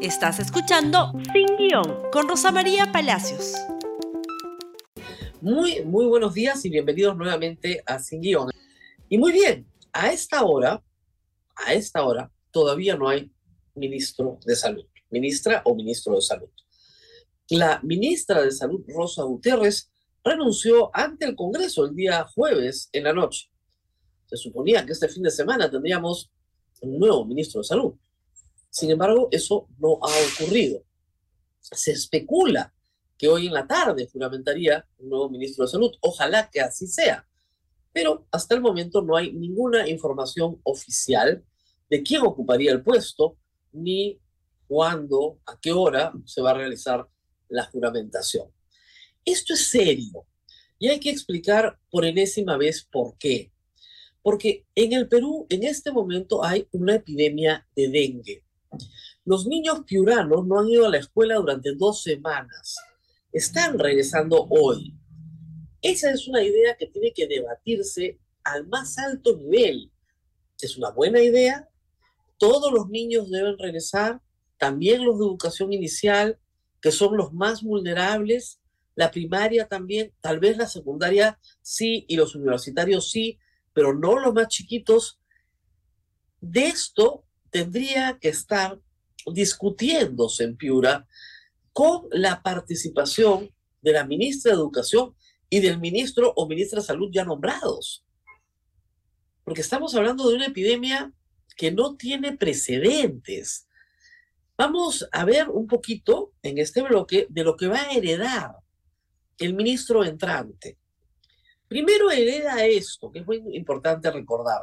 Estás escuchando Sin Guión con Rosa María Palacios. Muy, muy buenos días y bienvenidos nuevamente a Sin Guión. Y muy bien, a esta hora, a esta hora, todavía no hay ministro de salud, ministra o ministro de salud. La ministra de Salud, Rosa Gutiérrez, renunció ante el Congreso el día jueves en la noche. Se suponía que este fin de semana tendríamos un nuevo ministro de Salud. Sin embargo, eso no ha ocurrido. Se especula que hoy en la tarde juramentaría un nuevo ministro de Salud. Ojalá que así sea. Pero hasta el momento no hay ninguna información oficial de quién ocuparía el puesto, ni cuándo, a qué hora se va a realizar la juramentación. Esto es serio y hay que explicar por enésima vez por qué. Porque en el Perú en este momento hay una epidemia de dengue. Los niños piuranos no han ido a la escuela durante dos semanas. Están regresando hoy. Esa es una idea que tiene que debatirse al más alto nivel. ¿Es una buena idea? ¿Todos los niños deben regresar? ¿También los de educación inicial, que son los más vulnerables? La primaria también, tal vez la secundaria sí y los universitarios sí, pero no los más chiquitos. De esto tendría que estar discutiéndose en Piura con la participación de la ministra de Educación y del ministro o ministra de Salud ya nombrados. Porque estamos hablando de una epidemia que no tiene precedentes. Vamos a ver un poquito en este bloque de lo que va a heredar el ministro entrante. Primero hereda esto, que es muy importante recordar.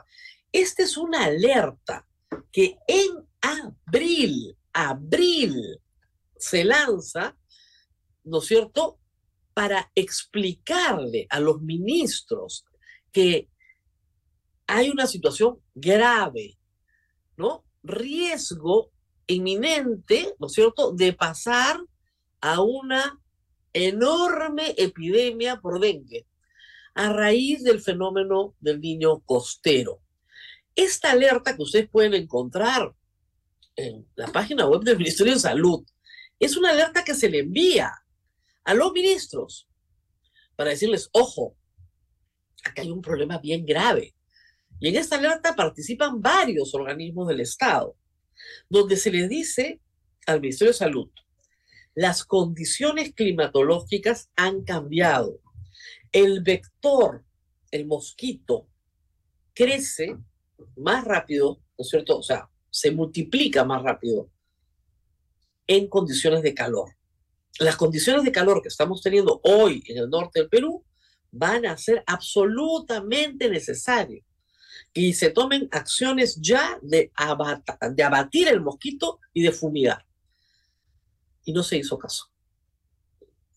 Esta es una alerta que en abril, abril, se lanza, ¿no es cierto?, para explicarle a los ministros que hay una situación grave, ¿no? Riesgo inminente, ¿no es cierto?, de pasar a una enorme epidemia por dengue a raíz del fenómeno del niño costero. Esta alerta que ustedes pueden encontrar en la página web del Ministerio de Salud es una alerta que se le envía a los ministros para decirles, ojo, acá hay un problema bien grave. Y en esta alerta participan varios organismos del Estado, donde se le dice al Ministerio de Salud, las condiciones climatológicas han cambiado. El vector, el mosquito, crece más rápido, ¿no es cierto? O sea, se multiplica más rápido en condiciones de calor. Las condiciones de calor que estamos teniendo hoy en el norte del Perú van a ser absolutamente necesarias y se tomen acciones ya de, abatir el mosquito y de fumigar. Y no se hizo caso.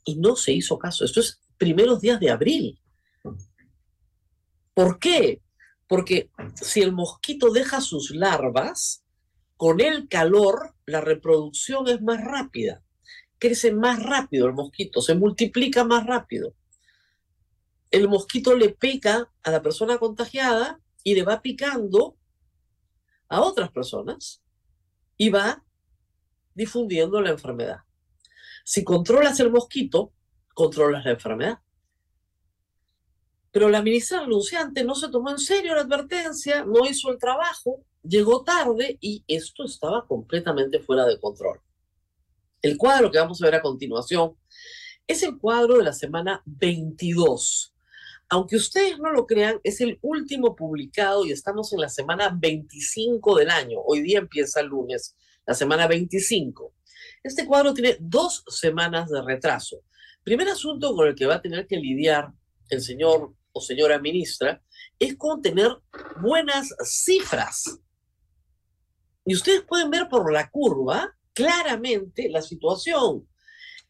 Y no se hizo caso. Esto es primeros días de abril. ¿Por qué? Porque si el mosquito deja sus larvas, con el calor la reproducción es más rápida. Crece más rápido el mosquito, se multiplica más rápido. El mosquito le pica a la persona contagiada y le va picando a otras personas y va difundiendo la enfermedad. Si controlas el mosquito, controlas la enfermedad. Pero la ministra renunciante no se tomó en serio la advertencia, no hizo el trabajo, llegó tarde y esto estaba completamente fuera de control. El cuadro que vamos a ver a continuación es el cuadro de la semana 22. Aunque ustedes no lo crean, es el último publicado y estamos en la semana 25 del año. Hoy día empieza el lunes, la semana 25. Este cuadro tiene dos semanas de retraso. Primer asunto con el que va a tener que lidiar el señor o señora ministra es con tener buenas cifras. Y ustedes pueden ver por la curva claramente la situación.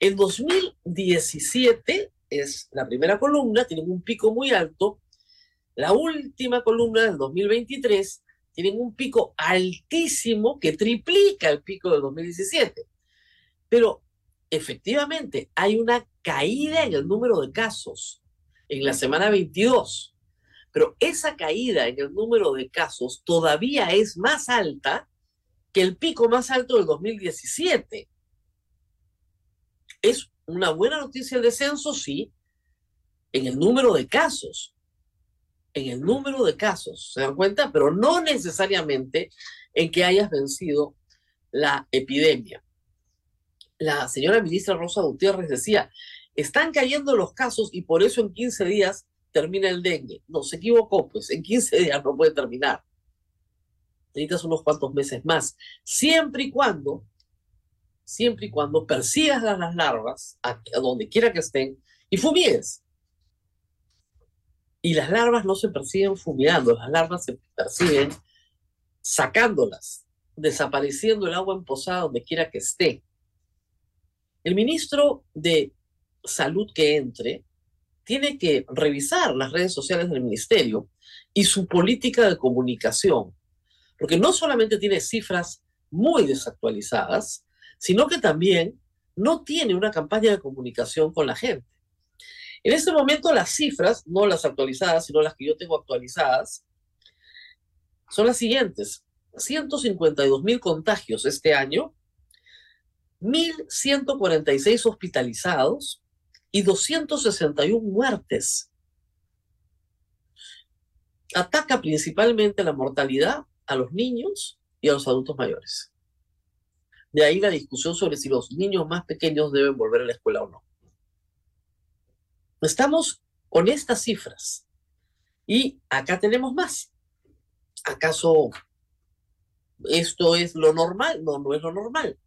En 2017 es la primera columna, tienen un pico muy alto. La última columna del 2023 tienen un pico altísimo que triplica el pico del 2017. Pero efectivamente hay una caída en el número de casos en la semana 22. Pero esa caída en el número de casos todavía es más alta que el pico más alto del 2017. Es una buena noticia el descenso, sí, en el número de casos. En el número de casos, ¿se dan cuenta? Pero no necesariamente en que hayas vencido la epidemia. La señora ministra Rosa Gutiérrez decía, están cayendo los casos y por eso en 15 días termina el dengue. No, se equivocó, pues en 15 días no puede terminar. Necesitas unos cuantos meses más, siempre y cuando, siempre y cuando persigas las larvas, a, donde quiera que estén, y fumigues. Y las larvas no se persiguen fumigando, las larvas se persiguen sacándolas, desapareciendo el agua emposada donde quiera que esté. El ministro de Salud que entre tiene que revisar las redes sociales del ministerio y su política de comunicación, porque no solamente tiene cifras muy desactualizadas, sino que también no tiene una campaña de comunicación con la gente. En este momento las cifras, no las actualizadas, sino las que yo tengo actualizadas, son las siguientes. 152 mil contagios este año, 1.146 hospitalizados y 261 muertes. Ataca principalmente la mortalidad a los niños y a los adultos mayores. De ahí la discusión sobre si los niños más pequeños deben volver a la escuela o no. Estamos con estas cifras. Y acá tenemos más. ¿Acaso esto es lo normal? No, no es lo normal.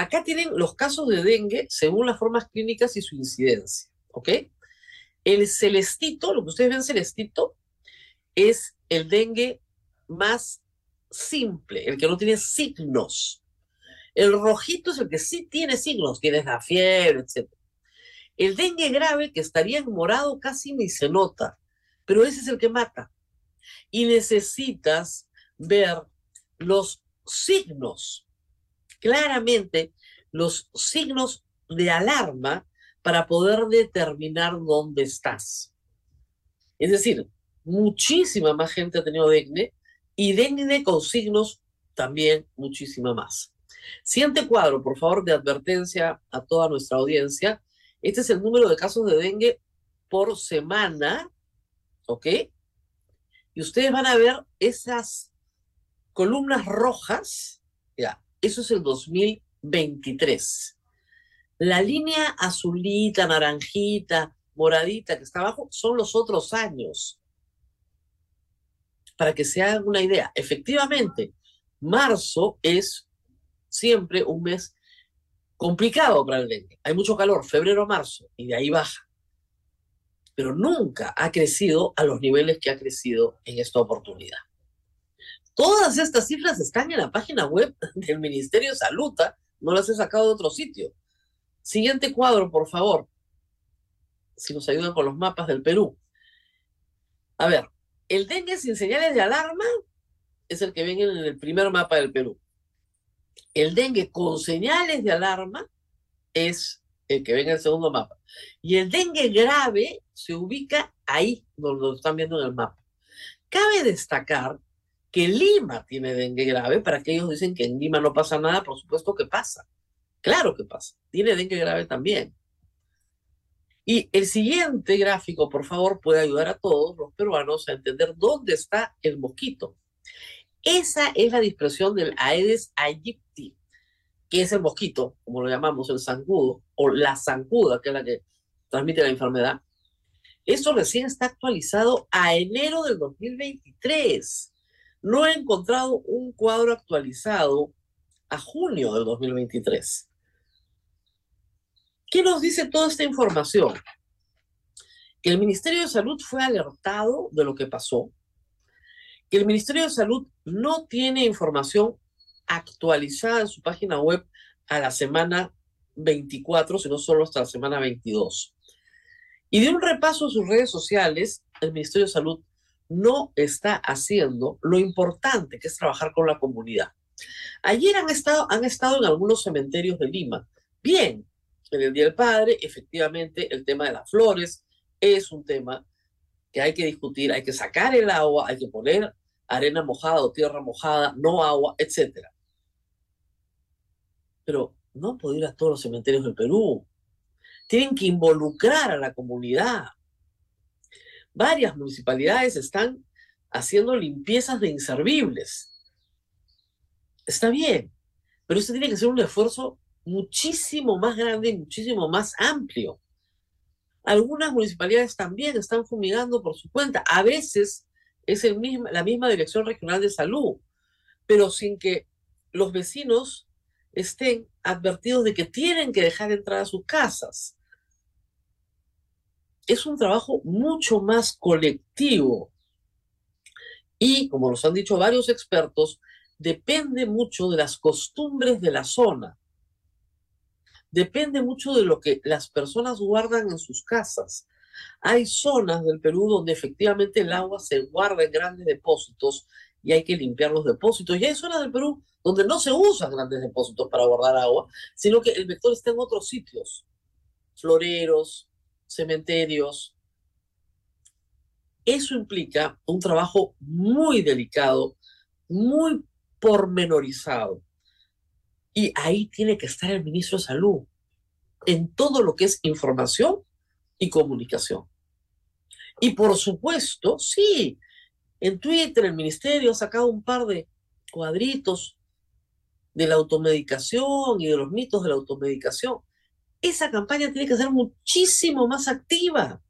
Acá tienen los casos de dengue según las formas clínicas y su incidencia, ¿ok? El celestito, lo que ustedes ven celestito, es el dengue más simple, el que no tiene signos. El rojito es el que sí tiene signos, tienes la fiebre, etc. El dengue grave, que estaría en morado, casi ni se nota, pero ese es el que mata. Y necesitas ver los signos, claramente los signos de alarma para poder determinar dónde estás. Es decir, muchísima más gente ha tenido dengue y dengue con signos también muchísima más. Siguiente cuadro, por favor, de advertencia a toda nuestra audiencia. Este es el número de casos de dengue por semana, ¿ok? Y ustedes van a ver esas columnas rojas, ya, eso es el 2023. La línea azulita, naranjita, moradita que está abajo son los otros años para que se hagan una idea. Efectivamente, marzo es siempre un mes complicado para el dengue. Hay mucho calor, febrero, marzo, y de ahí baja. Pero nunca ha crecido a los niveles que ha crecido en esta oportunidad. Todas estas cifras están en la página web del Ministerio de Salud, ¿ah? no las he sacado de otro sitio. Siguiente cuadro, por favor. Si nos ayudan con los mapas del Perú. A ver, el dengue sin señales de alarma es el que viene en el primer mapa del Perú. El dengue con señales de alarma es el que ven en el segundo mapa. Y el dengue grave se ubica ahí, donde lo están viendo en el mapa. Cabe destacar que Lima tiene dengue grave, para que ellos dicen que en Lima no pasa nada, por supuesto que pasa. Claro que pasa. Tiene dengue grave también. Y el siguiente gráfico, por favor, puede ayudar a todos los peruanos a entender dónde está el mosquito. Esa es la dispersión del Aedes aegypti, que es el mosquito, como lo llamamos, el zancudo, o la zancuda, que es la que transmite la enfermedad. Esto recién está actualizado a enero del 2023. No he encontrado un cuadro actualizado a junio del 2023. ¿Qué nos dice toda esta información? Que el Ministerio de Salud fue alertado de lo que pasó, que el Ministerio de Salud no tiene información actualizada en su página web a la semana 24, sino solo hasta la semana 22. Y de un repaso en sus redes sociales, el Ministerio de Salud no está haciendo lo importante que es trabajar con la comunidad. Ayer han estado, han estado en algunos cementerios de Lima. Bien, en el Día del Padre, efectivamente, el tema de las flores es un tema que hay que discutir, hay que sacar el agua, hay que poner arena mojada o tierra mojada, no agua, etc. Pero no puedo ir a todos los cementerios del Perú. Tienen que involucrar a la comunidad. Varias municipalidades están haciendo limpiezas de inservibles. Está bien, pero eso tiene que ser un esfuerzo muchísimo más grande y muchísimo más amplio. Algunas municipalidades también están fumigando por su cuenta. A veces es la misma Dirección Regional de Salud, pero sin que los vecinos estén advertidos de que tienen que dejar entrar a sus casas. Es un trabajo mucho más colectivo y, como nos han dicho varios expertos, depende mucho de las costumbres de la zona. Depende mucho de lo que las personas guardan en sus casas. Hay zonas del Perú donde efectivamente el agua se guarda en grandes depósitos y hay que limpiar los depósitos. Y hay zonas del Perú donde no se usan grandes depósitos para guardar agua, sino que el vector está en otros sitios, floreros, cementerios. Eso implica un trabajo muy delicado, muy pormenorizado. Y ahí tiene que estar el ministro de Salud, en todo lo que es información y comunicación. Y por supuesto, sí, en Twitter el ministerio ha sacado un par de cuadritos de la automedicación y de los mitos de la automedicación. Esa campaña tiene que ser muchísimo más activa.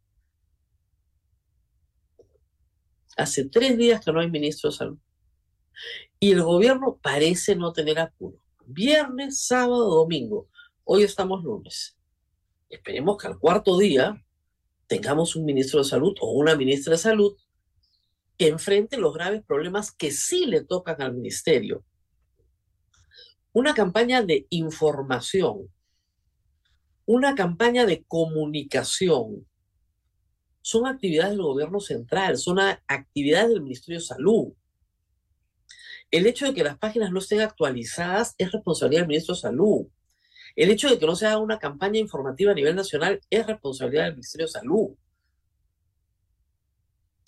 Hace tres días que no hay ministro de salud. Y el gobierno parece no tener apuro. Viernes, sábado, domingo. Hoy estamos lunes. Esperemos que al cuarto día tengamos un ministro de salud o una ministra de salud que enfrente los graves problemas que sí le tocan al ministerio. Una campaña de información, una campaña de comunicación, son actividades del gobierno central, son actividades del Ministerio de Salud. El hecho de que las páginas no estén actualizadas es responsabilidad del ministro de Salud. El hecho de que no se haga una campaña informativa a nivel nacional es responsabilidad del Ministerio de Salud.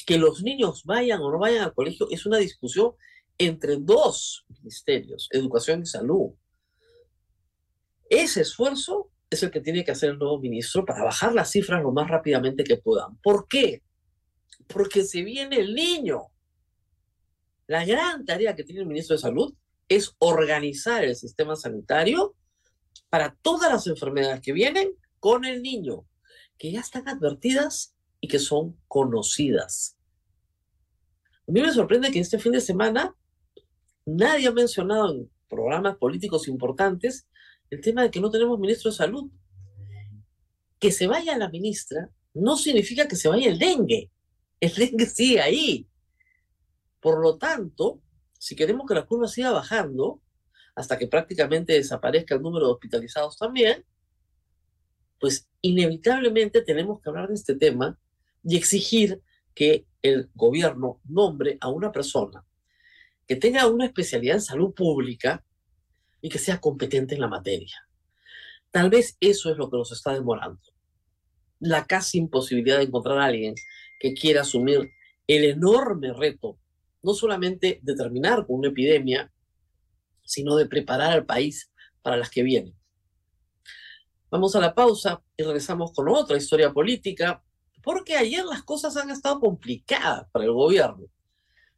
Que los niños vayan o no vayan al colegio es una discusión entre dos ministerios, educación y salud. Ese esfuerzo es el que tiene que hacer el nuevo ministro para bajar las cifras lo más rápidamente que puedan. ¿Por qué? Porque se viene el niño. La gran tarea que tiene el ministro de Salud es organizar el sistema sanitario para todas las enfermedades que vienen con el niño, que ya están advertidas y que son conocidas. A mí me sorprende que este fin de semana nadie ha mencionado en programas políticos importantes el tema de que no tenemos ministro de salud. Que se vaya la ministra no significa que se vaya el dengue. El dengue sigue ahí. Por lo tanto, si queremos que la curva siga bajando, hasta que prácticamente desaparezca el número de hospitalizados también, pues inevitablemente tenemos que hablar de este tema y exigir que el gobierno nombre a una persona que tenga una especialidad en salud pública y que sea competente en la materia. Tal vez eso es lo que nos está demorando. La casi imposibilidad de encontrar a alguien que quiera asumir el enorme reto, no solamente de terminar con una epidemia, sino de preparar al país para las que vienen. Vamos a la pausa y regresamos con otra historia política, porque ayer las cosas han estado complicadas para el gobierno.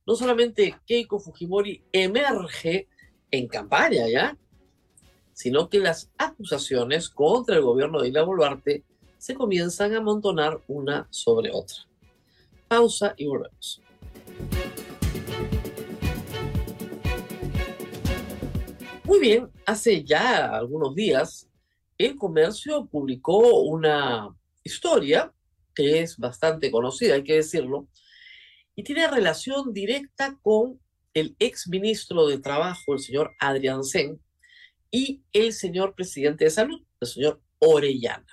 No solamente Keiko Fujimori emerge en campaña ya, sino que las acusaciones contra el gobierno de Isla Boluarte se comienzan a amontonar una sobre otra. Pausa y volvemos. Muy bien, hace ya algunos días el comercio publicó una historia que es bastante conocida, hay que decirlo, y tiene relación directa con el ex ministro de Trabajo, el señor Adrián Sen, y el señor presidente de Salud, el señor Orellana.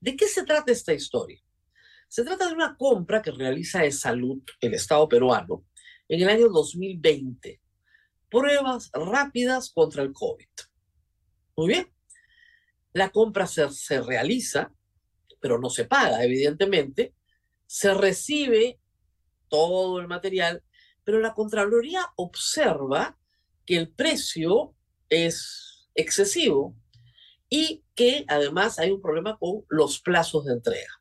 ¿De qué se trata esta historia? Se trata de una compra que realiza de Salud el Estado peruano en el año 2020 pruebas rápidas contra el COVID. Muy bien. La compra se, se realiza, pero no se paga, evidentemente. Se recibe todo el material, pero la Contraloría observa que el precio es excesivo y que además hay un problema con los plazos de entrega.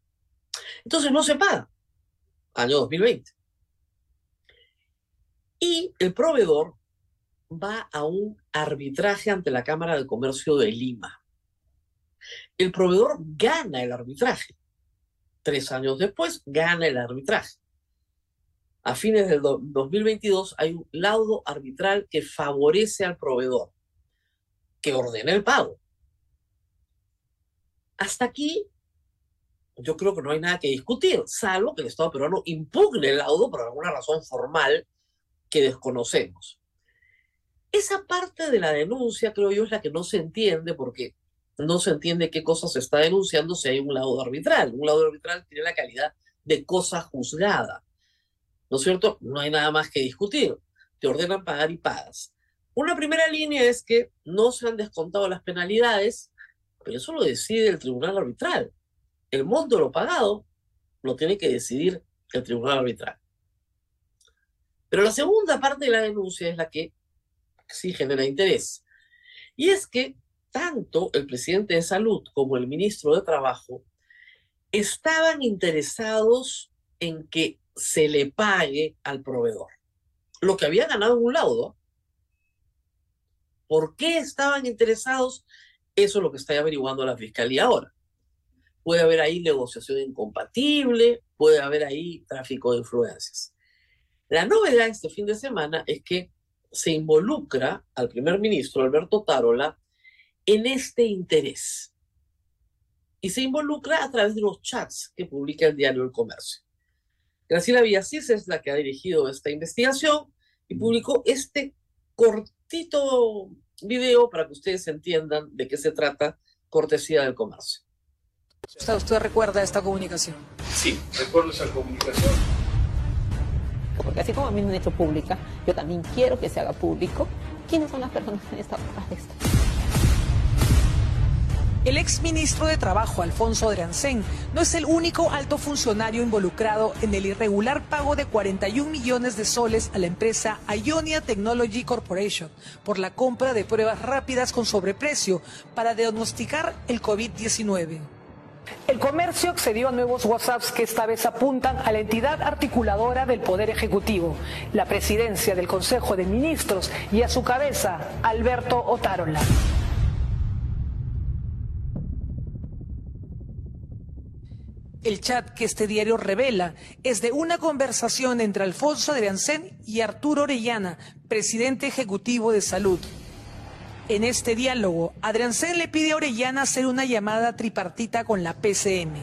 Entonces no se paga. Año 2020. Y el proveedor va a un arbitraje ante la Cámara de Comercio de Lima. El proveedor gana el arbitraje. Tres años después, gana el arbitraje. A fines del 2022 hay un laudo arbitral que favorece al proveedor, que ordena el pago. Hasta aquí, yo creo que no hay nada que discutir, salvo que el Estado peruano impugne el laudo por alguna razón formal que desconocemos. Esa parte de la denuncia, creo yo, es la que no se entiende porque no se entiende qué cosa se está denunciando si hay un laudo arbitral. Un laudo arbitral tiene la calidad de cosa juzgada. ¿No es cierto? No hay nada más que discutir. Te ordenan pagar y pagas. Una primera línea es que no se han descontado las penalidades, pero eso lo decide el tribunal arbitral. El monto de lo pagado lo tiene que decidir el tribunal arbitral. Pero la segunda parte de la denuncia es la que sí genera interés. Y es que tanto el presidente de salud como el ministro de trabajo estaban interesados en que se le pague al proveedor. Lo que había ganado en un laudo. ¿Por qué estaban interesados? Eso es lo que está averiguando la fiscalía ahora. Puede haber ahí negociación incompatible, puede haber ahí tráfico de influencias. La novedad este fin de semana es que se involucra al primer ministro, Alberto Tarola, en este interés. Y se involucra a través de los chats que publica el diario El Comercio. Graciela Villasís es la que ha dirigido esta investigación y publicó este cortito video para que ustedes entiendan de qué se trata cortesía del comercio. ¿Usted, recuerda esta comunicación? Sí, recuerdo esa comunicación porque así como a mí me han hecho pública, yo también quiero que se haga público quiénes son las personas que han estado detrás de esto. El ex ministro de Trabajo, Alfonso Adriancén, no es el único alto funcionario involucrado en el irregular pago de 41 millones de soles a la empresa Ionia Technology Corporation por la compra de pruebas rápidas con sobreprecio para diagnosticar el COVID-19. El comercio accedió a nuevos WhatsApps que esta vez apuntan a la entidad articuladora del Poder Ejecutivo, la presidencia del Consejo de Ministros y a su cabeza, Alberto Otárola. El chat que este diario revela es de una conversación entre Alfonso Adriancén y Arturo Orellana, presidente ejecutivo de Salud. En este diálogo, Adriancén le pide a Orellana hacer una llamada tripartita con la PCM.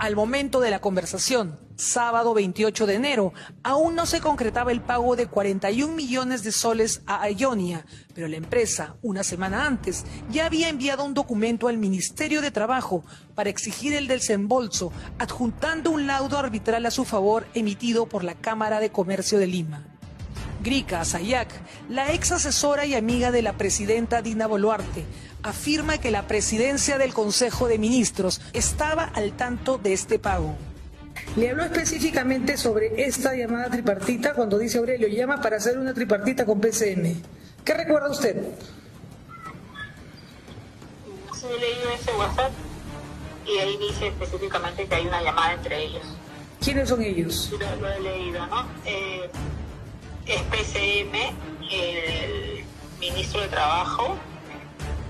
Al momento de la conversación, sábado 28 de enero, aún no se concretaba el pago de 41 millones de soles a Ionia, pero la empresa, una semana antes, ya había enviado un documento al Ministerio de Trabajo para exigir el desembolso, adjuntando un laudo arbitral a su favor emitido por la Cámara de Comercio de Lima. Grika Sayak, la ex asesora y amiga de la presidenta Dina Boluarte, afirma que la presidencia del Consejo de Ministros estaba al tanto de este pago. Le habló específicamente sobre esta llamada tripartita cuando dice Aurelio, llama para hacer una tripartita con PCM. ¿Qué recuerda usted? Sí, he leído ese WhatsApp y ahí dice específicamente que hay una llamada entre ellos. ¿Quiénes son ellos? Lo, he leído, ¿no? Eh, es PCM, el ministro de Trabajo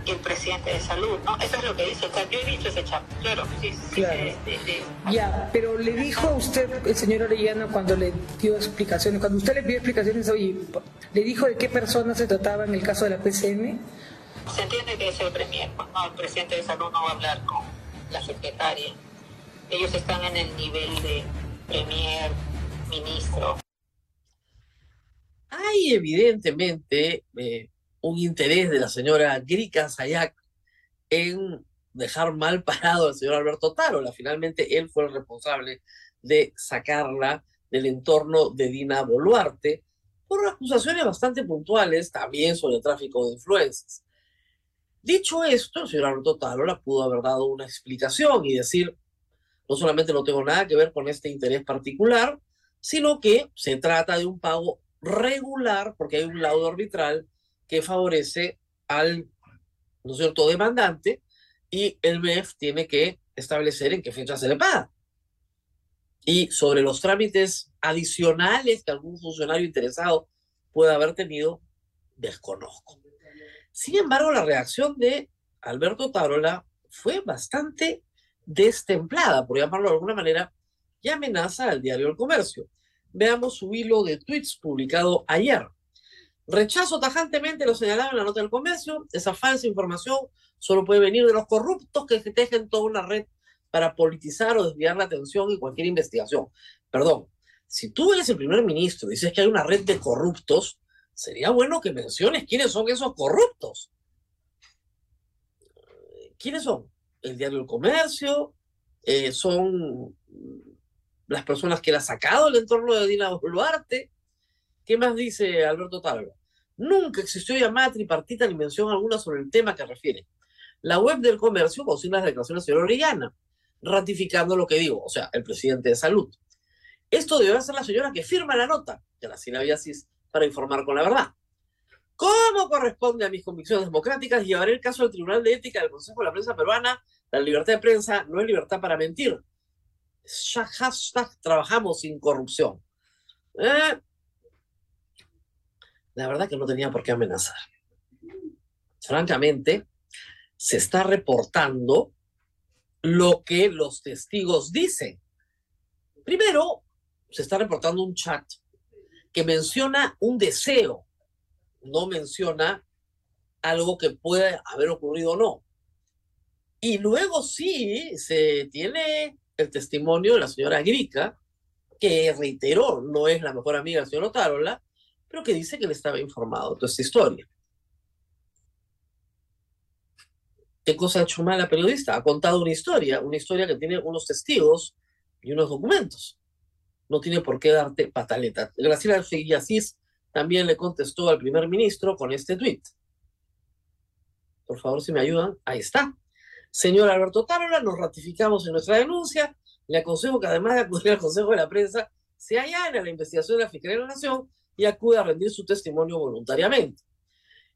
y el presidente de Salud, ¿no? Eso es lo que dice. O sea, yo he visto ese chat, claro. Sí, claro. Ya, pero le dijo a usted, el señor Orellano, cuando le dio explicaciones, cuando usted le pidió explicaciones, oye, ¿le dijo de qué persona se trataba en el caso de la PCM? Se entiende que es el premier, pues, no, el presidente de Salud no va a hablar con la secretaria. Ellos están en el nivel de premier, ministro hay evidentemente eh, un interés de la señora Grika Sayak en dejar mal parado al señor Alberto Tarola. Finalmente, él fue el responsable de sacarla del entorno de Dina Boluarte por acusaciones bastante puntuales también sobre el tráfico de influencias. Dicho esto, el señor Alberto Tarola pudo haber dado una explicación y decir, no solamente no tengo nada que ver con este interés particular, sino que se trata de un pago regular, porque hay un laudo arbitral que favorece al, ¿no cierto?, demandante y el MEF tiene que establecer en qué fecha se le paga. Y sobre los trámites adicionales que algún funcionario interesado pueda haber tenido, desconozco. Sin embargo, la reacción de Alberto Tarola fue bastante destemplada, por llamarlo de alguna manera, y amenaza al diario El Comercio. Veamos su hilo de tweets publicado ayer. Rechazo tajantemente lo señalado en la nota del comercio. Esa falsa información solo puede venir de los corruptos que tejen toda una red para politizar o desviar la atención en cualquier investigación. Perdón, si tú eres el primer ministro y dices que hay una red de corruptos, sería bueno que menciones quiénes son esos corruptos. ¿Quiénes son? El diario El Comercio, eh, son las personas que la ha sacado el entorno de Dina Boluarte. ¿Qué más dice Alberto Targa? Nunca existió llamada tripartita ni mención alguna sobre el tema que refiere. La web del comercio consigna las declaraciones de la señora Orellana, ratificando lo que digo, o sea, el presidente de salud. Esto debe ser la señora que firma la nota, Yanacina Villasís, para informar con la verdad. ¿Cómo corresponde a mis convicciones democráticas, llevaré el caso al Tribunal de Ética del Consejo de la Prensa Peruana. La libertad de prensa no es libertad para mentir. Hashtag trabajamos sin corrupción. Eh, la verdad que no tenía por qué amenazar. Francamente, se está reportando lo que los testigos dicen. Primero, se está reportando un chat que menciona un deseo, no menciona algo que puede haber ocurrido o no. Y luego sí se tiene el testimonio de la señora Grica, que reiteró, no es la mejor amiga del señor Otárola, pero que dice que le estaba informado de toda esta historia. ¿Qué cosa ha hecho mal la periodista? Ha contado una historia, una historia que tiene unos testigos y unos documentos. No tiene por qué darte pataleta. Graciela Asís también le contestó al primer ministro con este tuit. Por favor, si me ayudan, ahí está. Señor Alberto Tárola, nos ratificamos en nuestra denuncia. Le aconsejo que además de acudir al Consejo de la Prensa, se allane a la investigación de la Fiscalía de la Nación y acude a rendir su testimonio voluntariamente.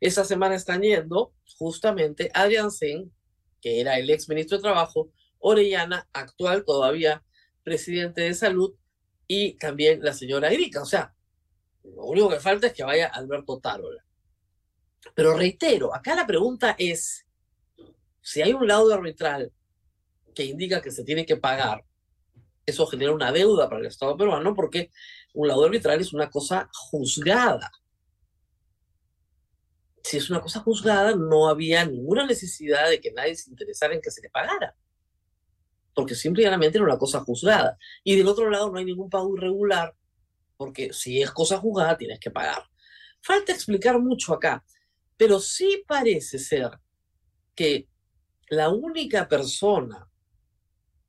Esta semana están yendo justamente Adrián Sen, que era el ex ministro de Trabajo, Orellana, actual todavía presidente de Salud, y también la señora Erika. O sea, lo único que falta es que vaya Alberto Tarola. Pero reitero, acá la pregunta es, si hay un laudo arbitral que indica que se tiene que pagar, eso genera una deuda para el Estado peruano porque un laudo arbitral es una cosa juzgada. Si es una cosa juzgada, no había ninguna necesidad de que nadie se interesara en que se le pagara. Porque simplemente era una cosa juzgada. Y del otro lado no hay ningún pago irregular, porque si es cosa juzgada tienes que pagar. Falta explicar mucho acá, pero sí parece ser que la única persona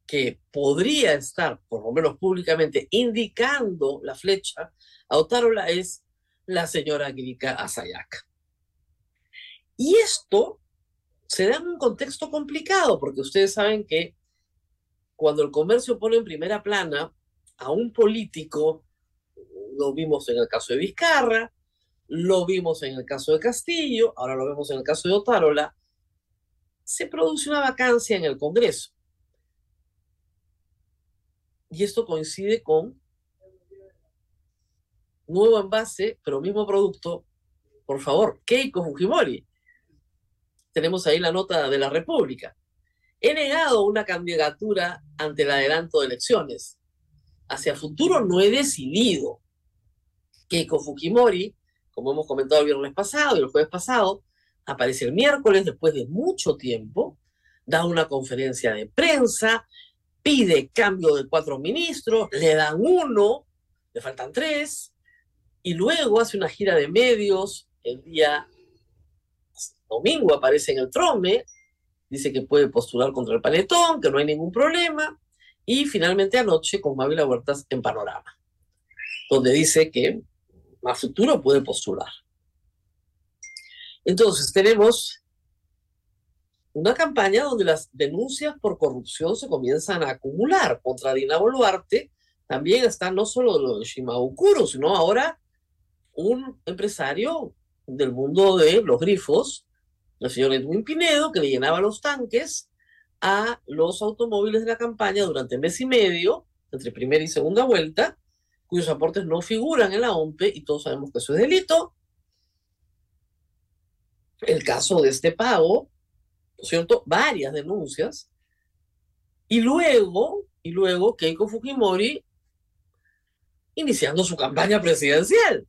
que podría estar, por lo menos públicamente, indicando la flecha a Otárola es la señora Grika Asayak. Y esto se da en un contexto complicado, porque ustedes saben que cuando el comercio pone en primera plana a un político, lo vimos en el caso de Vizcarra, lo vimos en el caso de Castillo, ahora lo vemos en el caso de Otárola, se produce una vacancia en el Congreso y esto coincide con nuevo envase, pero mismo producto, por favor, Keiko Fujimori. Tenemos ahí la nota de la República. He negado una candidatura ante el adelanto de elecciones. Hacia futuro no he decidido. Keiko Fujimori, como hemos comentado el viernes pasado y el jueves pasado, aparece el miércoles después de mucho tiempo, da una conferencia de prensa, pide cambio de cuatro ministros, le dan uno, le faltan tres, y luego hace una gira de medios el día domingo, aparece en el Trome, dice que puede postular contra el Panetón, que no hay ningún problema, y finalmente anoche con Mávila Huertas en Panorama, donde dice que a futuro puede postular. Entonces tenemos una campaña donde las denuncias por corrupción se comienzan a acumular contra Dina Boluarte. También está no solo lo de Shimaukuro, sino ahora un empresario del mundo de los grifos, el señor Edwin Pinedo, que le llenaba los tanques a los automóviles de la campaña durante mes y medio, entre primera y segunda vuelta, cuyos aportes no figuran en la OMPE y todos sabemos que eso es delito. El caso de este pago, ¿no es cierto? Varias denuncias. Y luego, y luego Keiko Fujimori iniciando su campaña presidencial.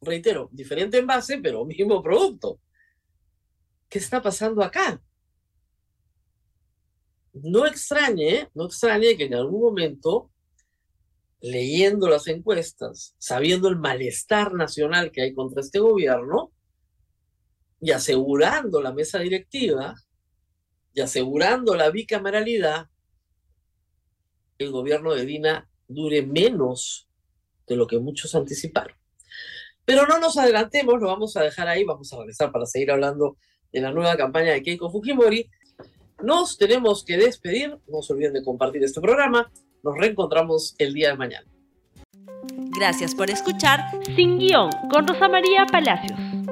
Reitero, diferente envase, pero mismo producto. ¿Qué está pasando acá? No extrañe, no extrañe que en algún momento, leyendo las encuestas, sabiendo el malestar nacional que hay contra este gobierno, y asegurando la mesa directiva, y asegurando la bicameralidad, el gobierno de Dina dure menos de lo que muchos anticiparon. Pero no nos adelantemos, lo vamos a dejar ahí, vamos a regresar para seguir hablando de la nueva campaña de Keiko Fujimori. Nos tenemos que despedir, no se olviden de compartir este programa, nos reencontramos el día de mañana. Gracias por escuchar Sin Guión con Rosa María Palacios.